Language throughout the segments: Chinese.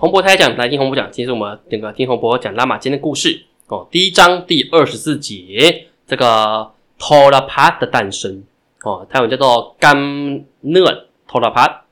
洪博台讲，来听洪博讲，今天是我们那个听洪博讲拉玛今天的故事哦。第一章第二十四节，这个托拉帕的诞生哦，泰文叫做甘讷托拉帕。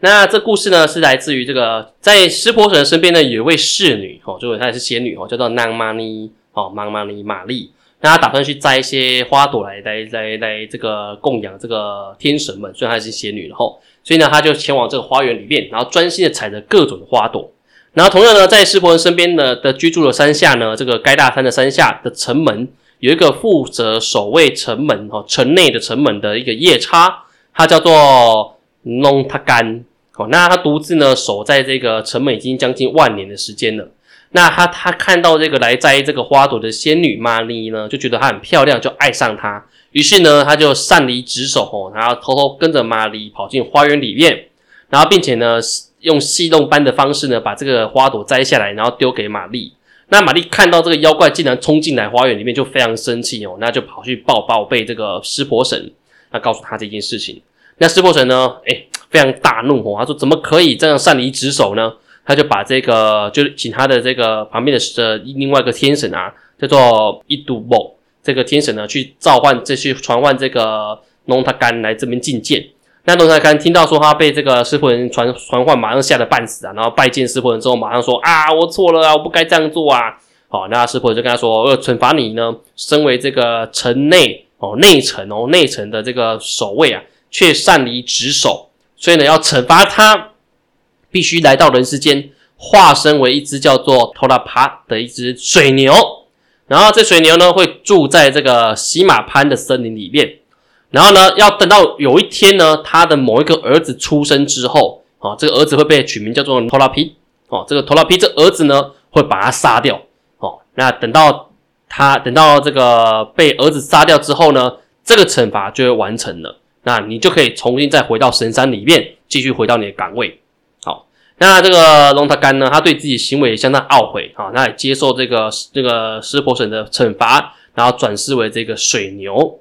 那这故事呢，是来自于这个在湿婆神身边呢，有一位侍女哦，就是她也是仙女哦，叫做南玛尼哦，曼玛尼玛丽。那她打算去摘一些花朵来来来来这个供养这个天神们，虽然她是仙女了吼，所以呢，她就前往这个花园里面，然后专心的采着各种的花朵。然后同样呢，在湿婆人身边的的居住的山下呢，这个该大山的山下的城门有一个负责守卫城门哦，城内的城门的一个夜叉，他叫做弄他干。哦，那他独自呢守在这个城门已经将近万年的时间了。那他他看到这个来摘这个花朵的仙女玛丽呢，就觉得她很漂亮，就爱上她。于是呢，他就擅离职守哦，然后偷偷跟着玛丽跑进花园里面，然后并且呢用戏弄般的方式呢把这个花朵摘下来，然后丢给玛丽。那玛丽看到这个妖怪竟然冲进来花园里面，就非常生气哦，那就跑去报报被这个湿婆神，那告诉他这件事情。那湿婆神呢，哎。非常大怒哦，他说：“怎么可以这样擅离职守呢？”他就把这个，就是请他的这个旁边的呃另外一个天神啊，叫做伊杜莫，这个天神呢去召唤这些传唤这个龙塔干来这边觐见。那龙塔干听到说他被这个师傅人传传唤，马上吓得半死啊，然后拜见师傅人之后，马上说：“啊，我错了啊，我不该这样做啊！”好，那师傅就跟他说：“呃，惩罚你呢，身为这个城内哦内城哦内城的这个守卫啊，却擅离职守。”所以呢，要惩罚他，必须来到人世间，化身为一只叫做托拉帕的一只水牛。然后这水牛呢，会住在这个喜马潘的森林里面。然后呢，要等到有一天呢，他的某一个儿子出生之后，啊，这个儿子会被取名叫做托拉皮。哦，这个托拉皮这儿子呢，会把他杀掉。哦，那等到他等到这个被儿子杀掉之后呢，这个惩罚就会完成了。那你就可以重新再回到神山里面，继续回到你的岗位。好，那这个龙塔干呢，他对自己行为相当懊悔啊，那也接受这个这个湿婆神的惩罚，然后转世为这个水牛。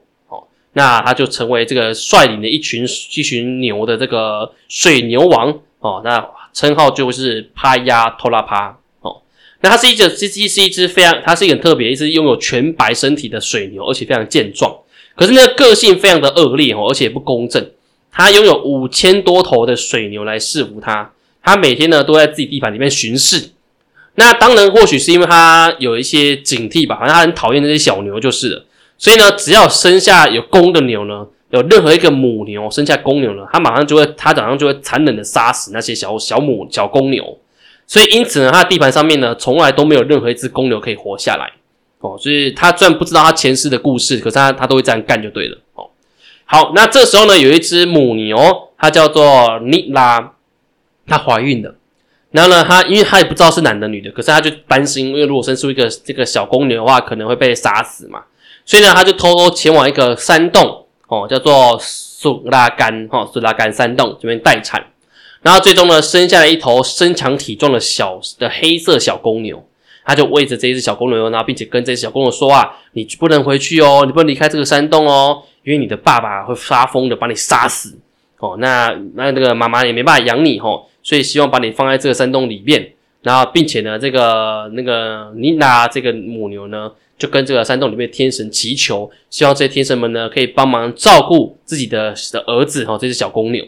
那他就成为这个率领的一群一群牛的这个水牛王。哦，那称号就是帕亚托拉帕。哦，那它是一只这只是一只非常，它是一个很特别，一只拥有全白身体的水牛，而且非常健壮。可是呢，个性非常的恶劣哦，而且不公正。他拥有五千多头的水牛来侍服他，他每天呢都在自己地盘里面巡视。那当然，或许是因为他有一些警惕吧，反正他很讨厌那些小牛就是了。所以呢，只要生下有公的牛呢，有任何一个母牛生下公牛呢，它马上就会，它早上就会残忍的杀死那些小小母小公牛。所以因此呢，它的地盘上面呢，从来都没有任何一只公牛可以活下来。哦，所以他虽然不知道他前世的故事，可是他他都会这样干就对了。哦，好，那这时候呢，有一只母牛，它叫做尼拉，她怀孕了。然后呢，她因为她也不知道是男的女的，可是她就担心，因为如果生出一个这个小公牛的话，可能会被杀死嘛。所以呢，他就偷偷前往一个山洞，哦，叫做苏拉干，哈，苏拉干山洞这边待产。然后最终呢，生下了一头身强体壮的小的黑色小公牛。他就喂着这一只小公牛，然后并且跟这只小公牛说啊：“你不能回去哦，你不能离开这个山洞哦，因为你的爸爸会发疯的把你杀死哦。那那那个妈妈也没办法养你哦，所以希望把你放在这个山洞里面。然后并且呢，这个那个妮娜这个母牛呢，就跟这个山洞里面天神祈求，希望这些天神们呢可以帮忙照顾自己的的儿子哈，这只小公牛。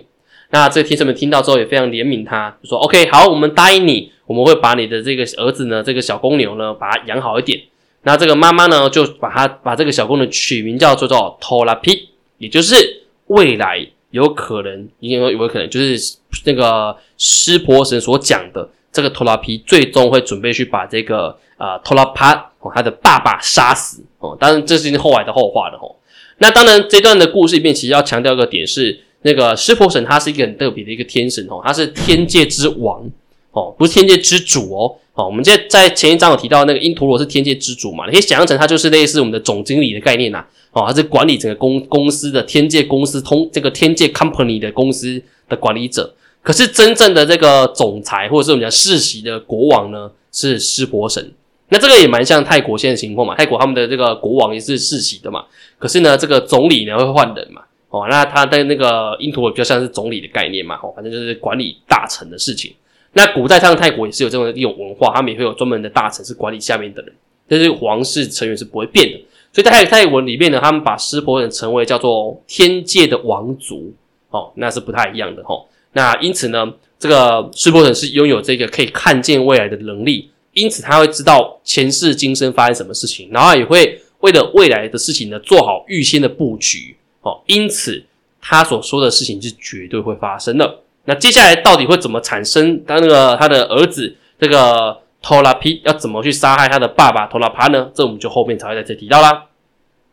那这个天神们听到之后也非常怜悯他，就说：OK，好，我们答应你。”我们会把你的这个儿子呢，这个小公牛呢，把它养好一点。那这个妈妈呢，就把它把这个小公牛取名叫做做托拉皮，也就是未来有可能，应该有有可能就是那个湿婆神所讲的这个托拉皮，最终会准备去把这个啊托拉帕哦他的爸爸杀死哦。当然这是后来的后话了哦。那当然这段的故事里面，其实要强调一个点是，那个湿婆神他是一个很特别的一个天神哦，他是天界之王。哦，不是天界之主哦。哦，我们在在前一章有提到那个因陀罗是天界之主嘛？你可以想象成他就是类似我们的总经理的概念呐。哦，他是管理整个公公司的天界公司通这个天界 company 的公司的管理者。可是真正的这个总裁或者是我们讲世袭的国王呢，是湿婆神。那这个也蛮像泰国现在情况嘛？泰国他们的这个国王也是世袭的嘛？可是呢，这个总理呢会换人嘛？哦，那他的那个因陀罗比较像是总理的概念嘛？哦，反正就是管理大臣的事情。那古代上泰国也是有这种一种文化，他们也会有专门的大臣是管理下面的人，但是皇室成员是不会变的。所以在泰泰文里面呢，他们把湿婆人称为叫做天界的王族，哦，那是不太一样的哈。那因此呢，这个湿婆人是拥有这个可以看见未来的能力，因此他会知道前世今生发生什么事情，然后也会为了未来的事情呢做好预先的布局，哦，因此他所说的事情是绝对会发生的。那接下来到底会怎么产生？他那个他的儿子这个。托拉皮要怎么去杀害他的爸爸托拉帕呢？这我们就后面才会在这提到啦。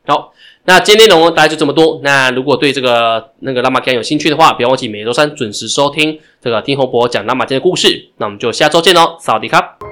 好，那今天内容大概就这么多。那如果对这个那个拉玛干有兴趣的话，不要忘记每周三准时收听这个听洪博讲拉玛干的故事。那我们就下周见喽，萨瓦迪卡。